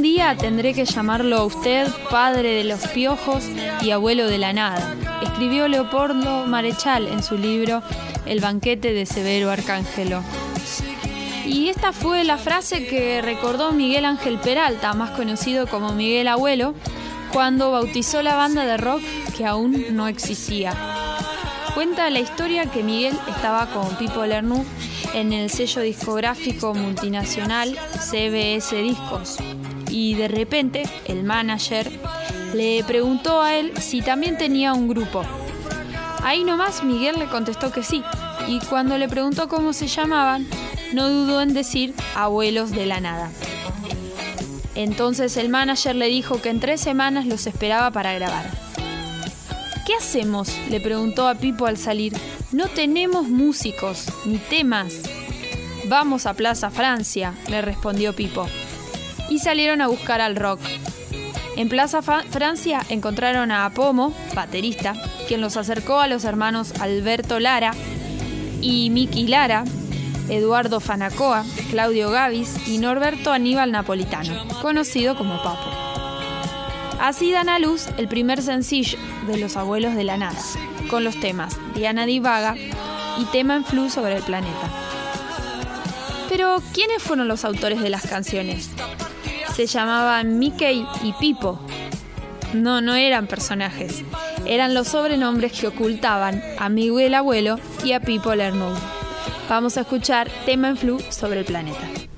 día tendré que llamarlo a usted padre de los piojos y abuelo de la nada, escribió Leopoldo Marechal en su libro El banquete de Severo Arcángelo. Y esta fue la frase que recordó Miguel Ángel Peralta, más conocido como Miguel Abuelo, cuando bautizó la banda de rock que aún no existía. Cuenta la historia que Miguel estaba con Pipo Lernu en el sello discográfico multinacional CBS Discos y de repente el manager le preguntó a él si también tenía un grupo. Ahí nomás Miguel le contestó que sí y cuando le preguntó cómo se llamaban, no dudó en decir abuelos de la nada. Entonces el manager le dijo que en tres semanas los esperaba para grabar. ¿Qué hacemos? le preguntó a Pipo al salir. No tenemos músicos, ni temas. Vamos a Plaza Francia, le respondió Pipo. Y salieron a buscar al rock. En Plaza Francia encontraron a Apomo, baterista, quien los acercó a los hermanos Alberto Lara y Miki Lara, Eduardo Fanacoa, Claudio Gavis y Norberto Aníbal Napolitano, conocido como Papo. Así dan a luz el primer sencillo de Los Abuelos de la Nada, con los temas Diana Divaga y Tema en Flu sobre el planeta. Pero, ¿quiénes fueron los autores de las canciones? Se llamaban Mickey y Pipo. No, no eran personajes. Eran los sobrenombres que ocultaban a Miguel Abuelo y a Pipo Lernoux. Vamos a escuchar Tema en Flu sobre el planeta.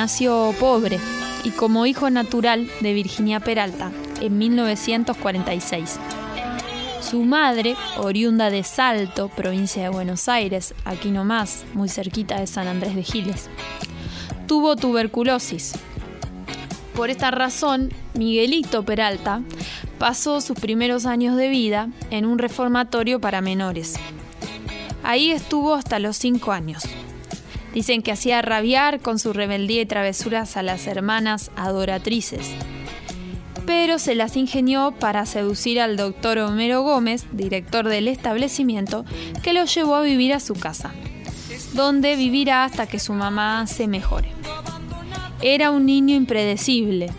Nació pobre y como hijo natural de Virginia Peralta en 1946. Su madre, oriunda de Salto, provincia de Buenos Aires, aquí nomás, muy cerquita de San Andrés de Giles, tuvo tuberculosis. Por esta razón, Miguelito Peralta pasó sus primeros años de vida en un reformatorio para menores. Ahí estuvo hasta los cinco años. Dicen que hacía rabiar con su rebeldía y travesuras a las hermanas adoratrices. Pero se las ingenió para seducir al doctor Homero Gómez, director del establecimiento, que lo llevó a vivir a su casa, donde vivirá hasta que su mamá se mejore. Era un niño impredecible,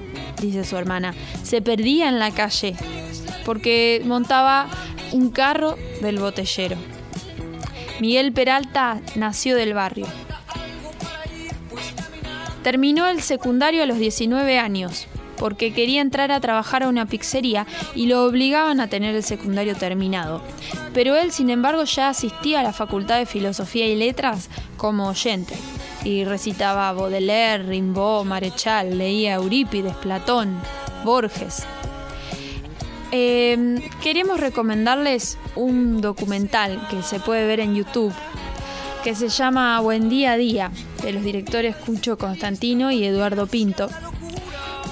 dice su hermana. Se perdía en la calle porque montaba un carro del botellero. Miguel Peralta nació del barrio. Terminó el secundario a los 19 años porque quería entrar a trabajar a una pizzería y lo obligaban a tener el secundario terminado. Pero él, sin embargo, ya asistía a la Facultad de Filosofía y Letras como oyente y recitaba Baudelaire, Rimbaud, Marechal, leía Eurípides, Platón, Borges. Em, queremos recomendarles un documental que se puede ver en YouTube que se llama Buen Día a Día de los directores Cucho Constantino y Eduardo Pinto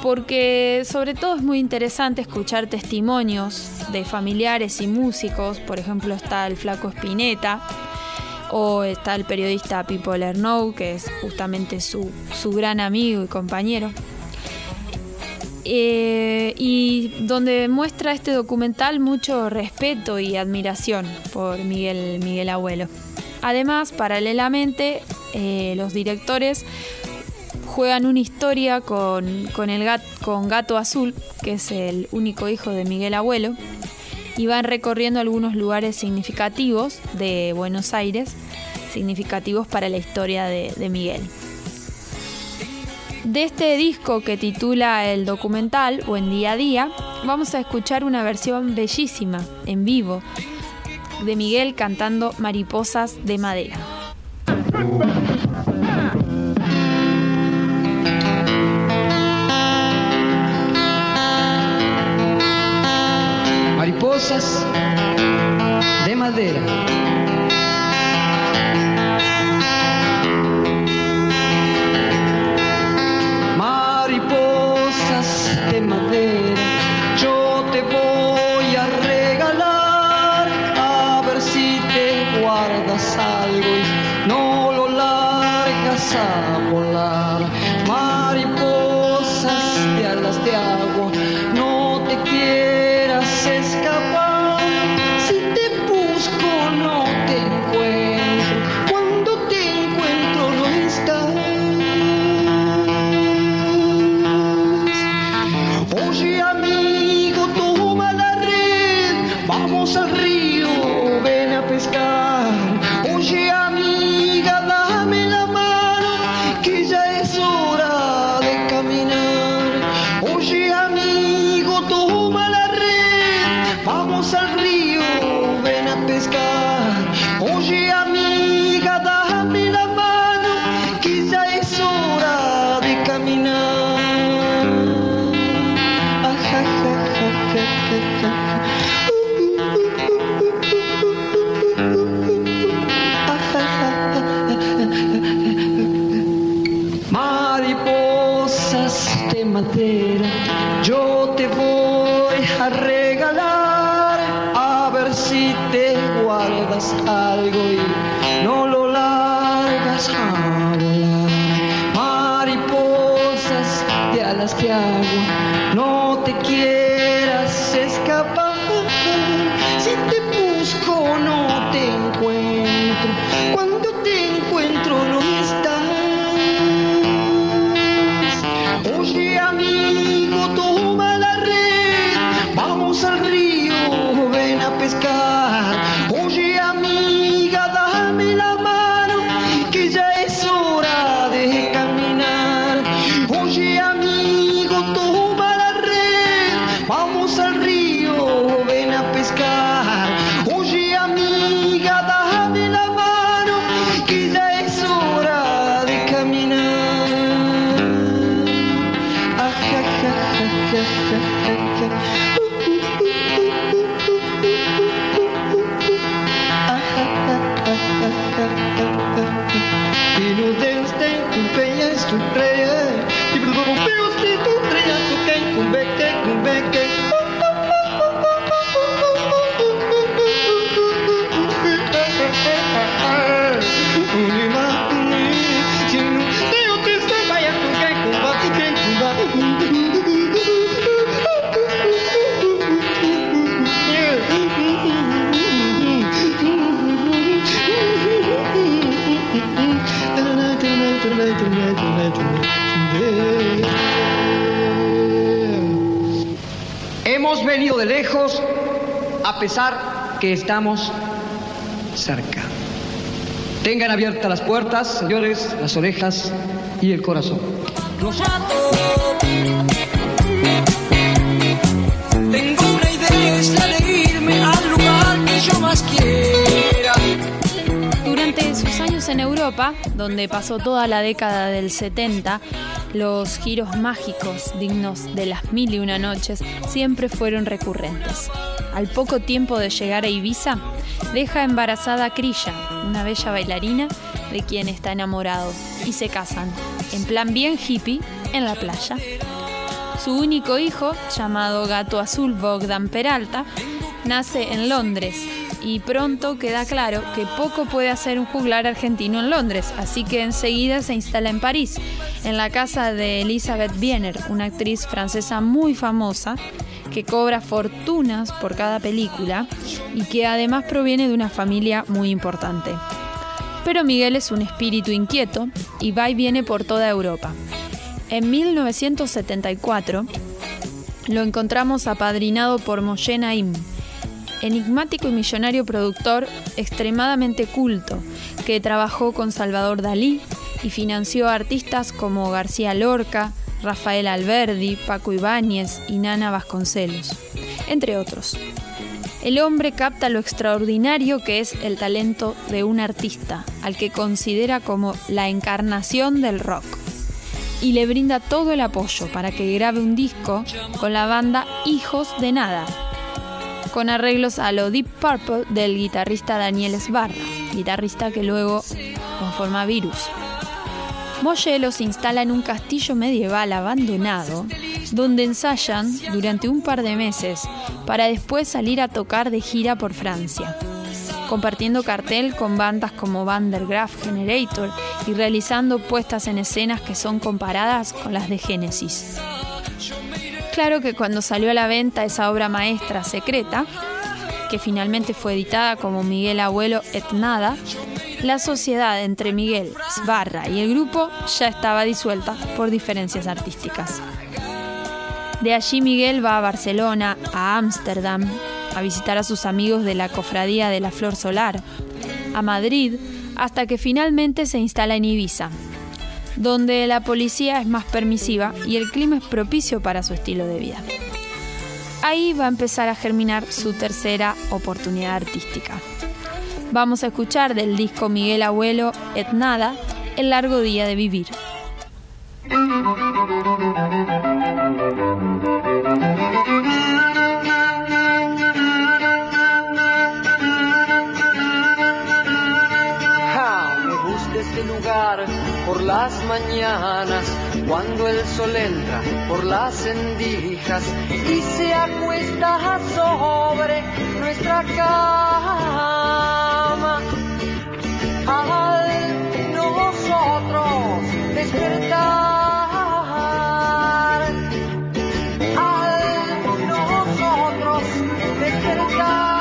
porque sobre todo es muy interesante escuchar testimonios de familiares y músicos, por ejemplo está el flaco Spinetta o está el periodista Pipo Lernow, que es justamente su, gran amigo y compañero. Eh, y donde muestra este documental mucho respeto y admiración por Miguel, Miguel Abuelo. Además, paralelamente, eh, los directores juegan una historia con, con Gato Azul, que es el único hijo de Miguel Abuelo, y van recorriendo algunos lugares significativos de Buenos Aires, significativos para la historia de, de Miguel. De este disco que titula el documental o en día a día, vamos a escuchar una versión bellísima, en vivo, de Miguel cantando Mariposas de Madera. de madera. A pesar que estamos cerca. Tengan abiertas las puertas, señores, las orejas y el corazón. Tengo una idea, es la de irme al lugar que yo más quiera. Durante sus años en Europa, donde pasó toda la década del 70, los giros mágicos dignos de las mil y una noches siempre fueron recurrentes. Al poco tiempo de llegar a Ibiza, deja embarazada a Krilla, una bella bailarina de quien está enamorado, y se casan, en plan bien hippie, en la playa. Su único hijo, llamado Gato Azul Bogdan Peralta, nace en Londres y pronto queda claro que poco puede hacer un juglar argentino en Londres, así que enseguida se instala en París, en la casa de Elizabeth Biener, una actriz francesa muy famosa que cobra fortunas por cada película y que además proviene de una familia muy importante. Pero Miguel es un espíritu inquieto y va y viene por toda Europa. En 1974 lo encontramos apadrinado por Moshe Naim, enigmático y millonario productor extremadamente culto que trabajó con Salvador Dalí y financió a artistas como García Lorca, Rafael Alberdi, Paco Ibáñez y Nana Vasconcelos, entre otros. El hombre capta lo extraordinario que es el talento de un artista, al que considera como la encarnación del rock, y le brinda todo el apoyo para que grabe un disco con la banda Hijos de Nada, con arreglos a lo Deep Purple del guitarrista Daniel Esbarra, guitarrista que luego conforma Virus. Molle los instala en un castillo medieval abandonado, donde ensayan durante un par de meses para después salir a tocar de gira por Francia, compartiendo cartel con bandas como Van der Graaf Generator y realizando puestas en escenas que son comparadas con las de Genesis. Claro que cuando salió a la venta esa obra maestra secreta, que finalmente fue editada como Miguel Abuelo et Nada, la sociedad entre Miguel, Sbarra y el grupo ya estaba disuelta por diferencias artísticas. De allí Miguel va a Barcelona, a Ámsterdam, a visitar a sus amigos de la Cofradía de la Flor Solar, a Madrid, hasta que finalmente se instala en Ibiza, donde la policía es más permisiva y el clima es propicio para su estilo de vida. Ahí va a empezar a germinar su tercera oportunidad artística. Vamos a escuchar del disco Miguel Abuelo Et Nada, El largo día de vivir. me gusta este lugar por las mañanas, cuando el sol entra por las endijas y se acuesta sobre nuestra cama al nosotros despertar, al nosotros despertar.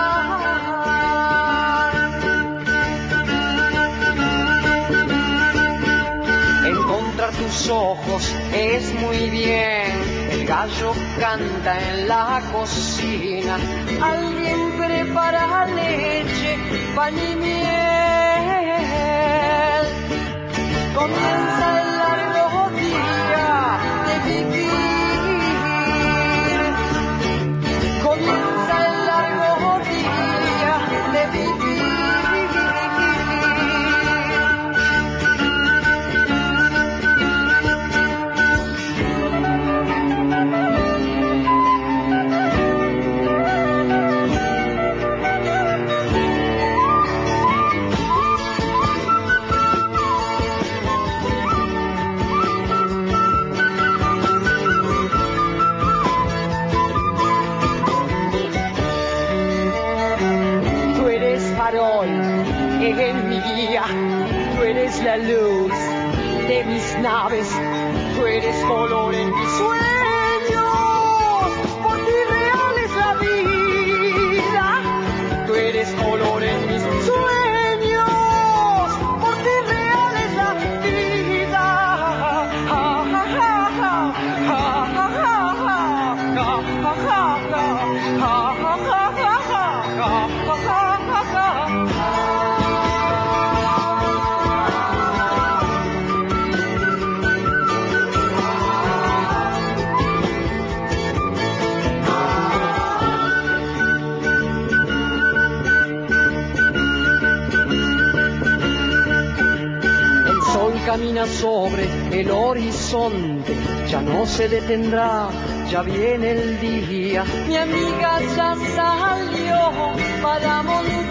Encontrar tus ojos es muy bien, el gallo canta en la cocina, alguien prepara leche, pan y miel. 我们也 mi tú eres la luz de mis naves, tú eres color en mis sueños, el horizonte, ya no se detendrá, ya viene el día. Mi amiga ya salió para montaña,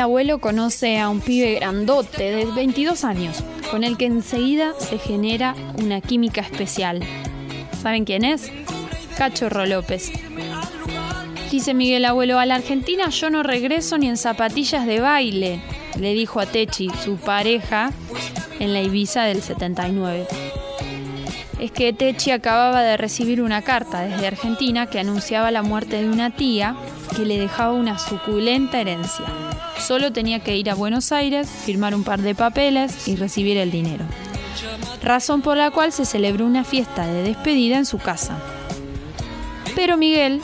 Abuelo conoce a un pibe grandote de 22 años, con el que enseguida se genera una química especial. ¿Saben quién es? Cachorro López. Dice Miguel Abuelo, a la Argentina yo no regreso ni en zapatillas de baile, le dijo a Techi, su pareja, en la Ibiza del 79. Es que Techi acababa de recibir una carta desde Argentina que anunciaba la muerte de una tía que le dejaba una suculenta herencia. Solo tenía que ir a Buenos Aires, firmar un par de papeles y recibir el dinero. Razón por la cual se celebró una fiesta de despedida en su casa. Pero Miguel,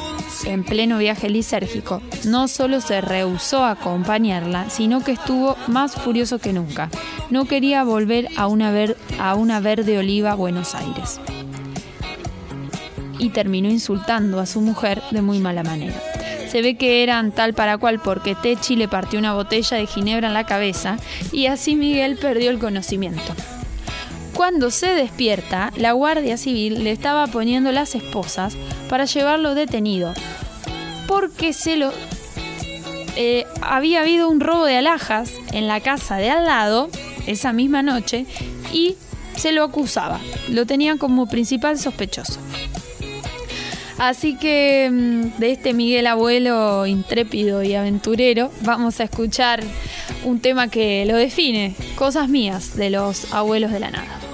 en pleno viaje lisérgico, no solo se rehusó a acompañarla, sino que estuvo más furioso que nunca. No quería volver a una, ver- a una verde oliva Buenos Aires. Y terminó insultando a su mujer de muy mala manera. Se ve que eran tal para cual porque Techi le partió una botella de ginebra en la cabeza y así Miguel perdió el conocimiento. Cuando se despierta, la Guardia Civil le estaba poniendo las esposas para llevarlo detenido, porque se lo eh, había habido un robo de alhajas en la casa de al lado esa misma noche y se lo acusaba, lo tenían como principal sospechoso. Así que mm, de este Miguel Abuelo intrépido y aventurero vamos a escuchar un tema que lo define, Cosas mías de los abuelos de la nada.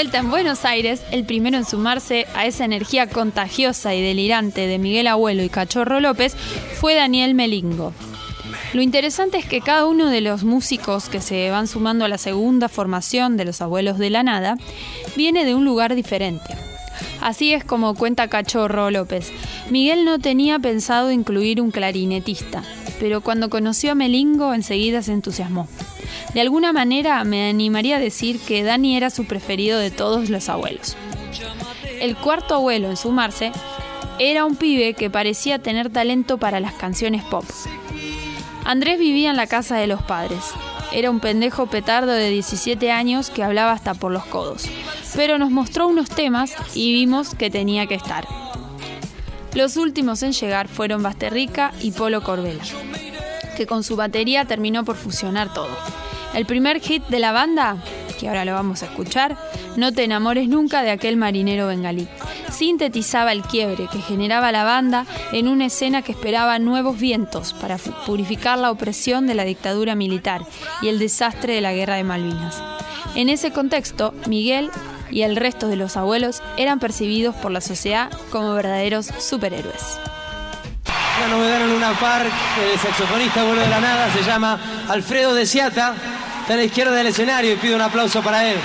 Vuelta en Buenos Aires, el primero en sumarse a esa energía contagiosa y delirante de Miguel Abuelo y Cachorro López fue Daniel Melingo. Lo interesante es que cada uno de los músicos que se van sumando a la segunda formación de los Abuelos de la Nada viene de un lugar diferente. Así es como cuenta Cachorro López. Miguel no tenía pensado incluir un clarinetista, pero cuando conoció a Melingo enseguida se entusiasmó. De alguna manera me animaría a decir que Dani era su preferido de todos los abuelos. El cuarto abuelo en sumarse era un pibe que parecía tener talento para las canciones pop. Andrés vivía en la casa de los padres. Era un pendejo petardo de 17 años que hablaba hasta por los codos. Pero nos mostró unos temas y vimos que tenía que estar. Los últimos en llegar fueron Basterrica y Polo Corbela, que con su batería terminó por fusionar todo. El primer hit de la banda, que ahora lo vamos a escuchar, No te enamores nunca de aquel marinero bengalí. Sintetizaba el quiebre que generaba la banda en una escena que esperaba nuevos vientos para purificar la opresión de la dictadura militar y el desastre de la guerra de Malvinas. En ese contexto, Miguel y el resto de los abuelos eran percibidos por la sociedad como verdaderos superhéroes. Una novedad en una par, el saxofonista abuelo de la nada se llama Alfredo de Siata a la izquierda del escenario y pido un aplauso para él.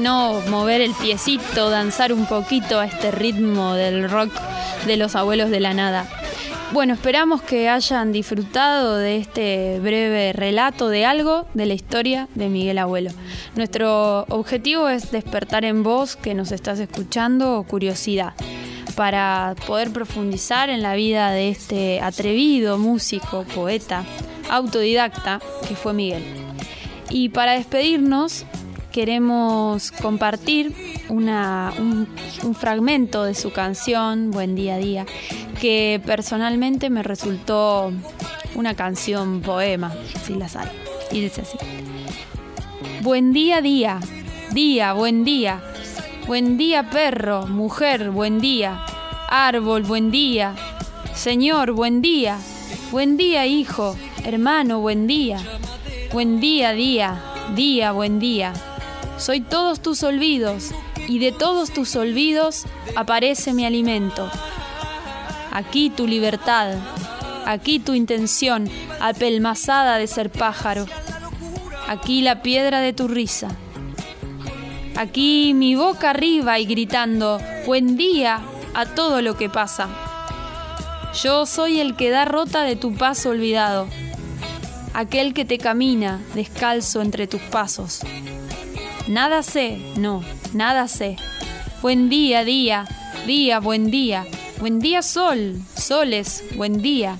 No mover el piecito, danzar un poquito a este ritmo del rock de los abuelos de la nada. Bueno, esperamos que hayan disfrutado de este breve relato de algo de la historia de Miguel Abuelo. Nuestro objetivo es despertar en vos, que nos estás escuchando, curiosidad, para poder profundizar en la vida de este atrevido músico, poeta, autodidacta que fue Miguel. Y para despedirnos, queremos compartir un, fragmento de su canción Buen día a día, que personalmente me resultó una canción poema, si las hay. Y dice así. Buen día, día, día, buen día. Buen día, perro, mujer, buen día. Árbol, buen día. Señor, buen día. Buen día, hijo, hermano, buen día. Buen día, día, día, buen día. Soy todos tus olvidos, y de todos tus olvidos aparece mi alimento. Aquí tu libertad, aquí tu intención apelmazada de ser pájaro. Aquí la piedra de tu risa. Aquí mi boca arriba y gritando, buen día a todo lo que pasa. Yo soy el que da rota de tu paso olvidado, aquel que te camina descalzo entre tus pasos. Nada sé, no, nada sé. Buen día, día, día, buen día. Buen día, sol, soles, buen día.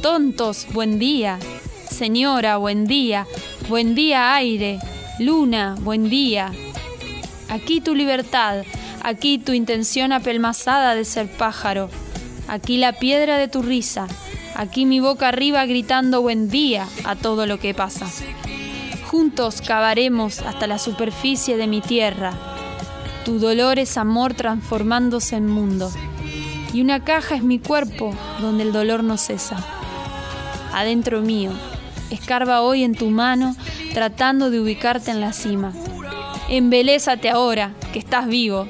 Tontos, buen día. Señora, buen día. Buen día, aire. Luna, buen día. Aquí tu libertad, aquí tu intención apelmazada de ser pájaro. Aquí la piedra de tu risa, aquí mi boca arriba gritando buen día a todo lo que pasa. Juntos cavaremos hasta la superficie de mi tierra. Tu dolor es amor transformándose en mundo. Y una caja es mi cuerpo donde el dolor no cesa. Adentro mío, escarba hoy en tu mano tratando de ubicarte en la cima. Embelésate ahora, que estás vivo.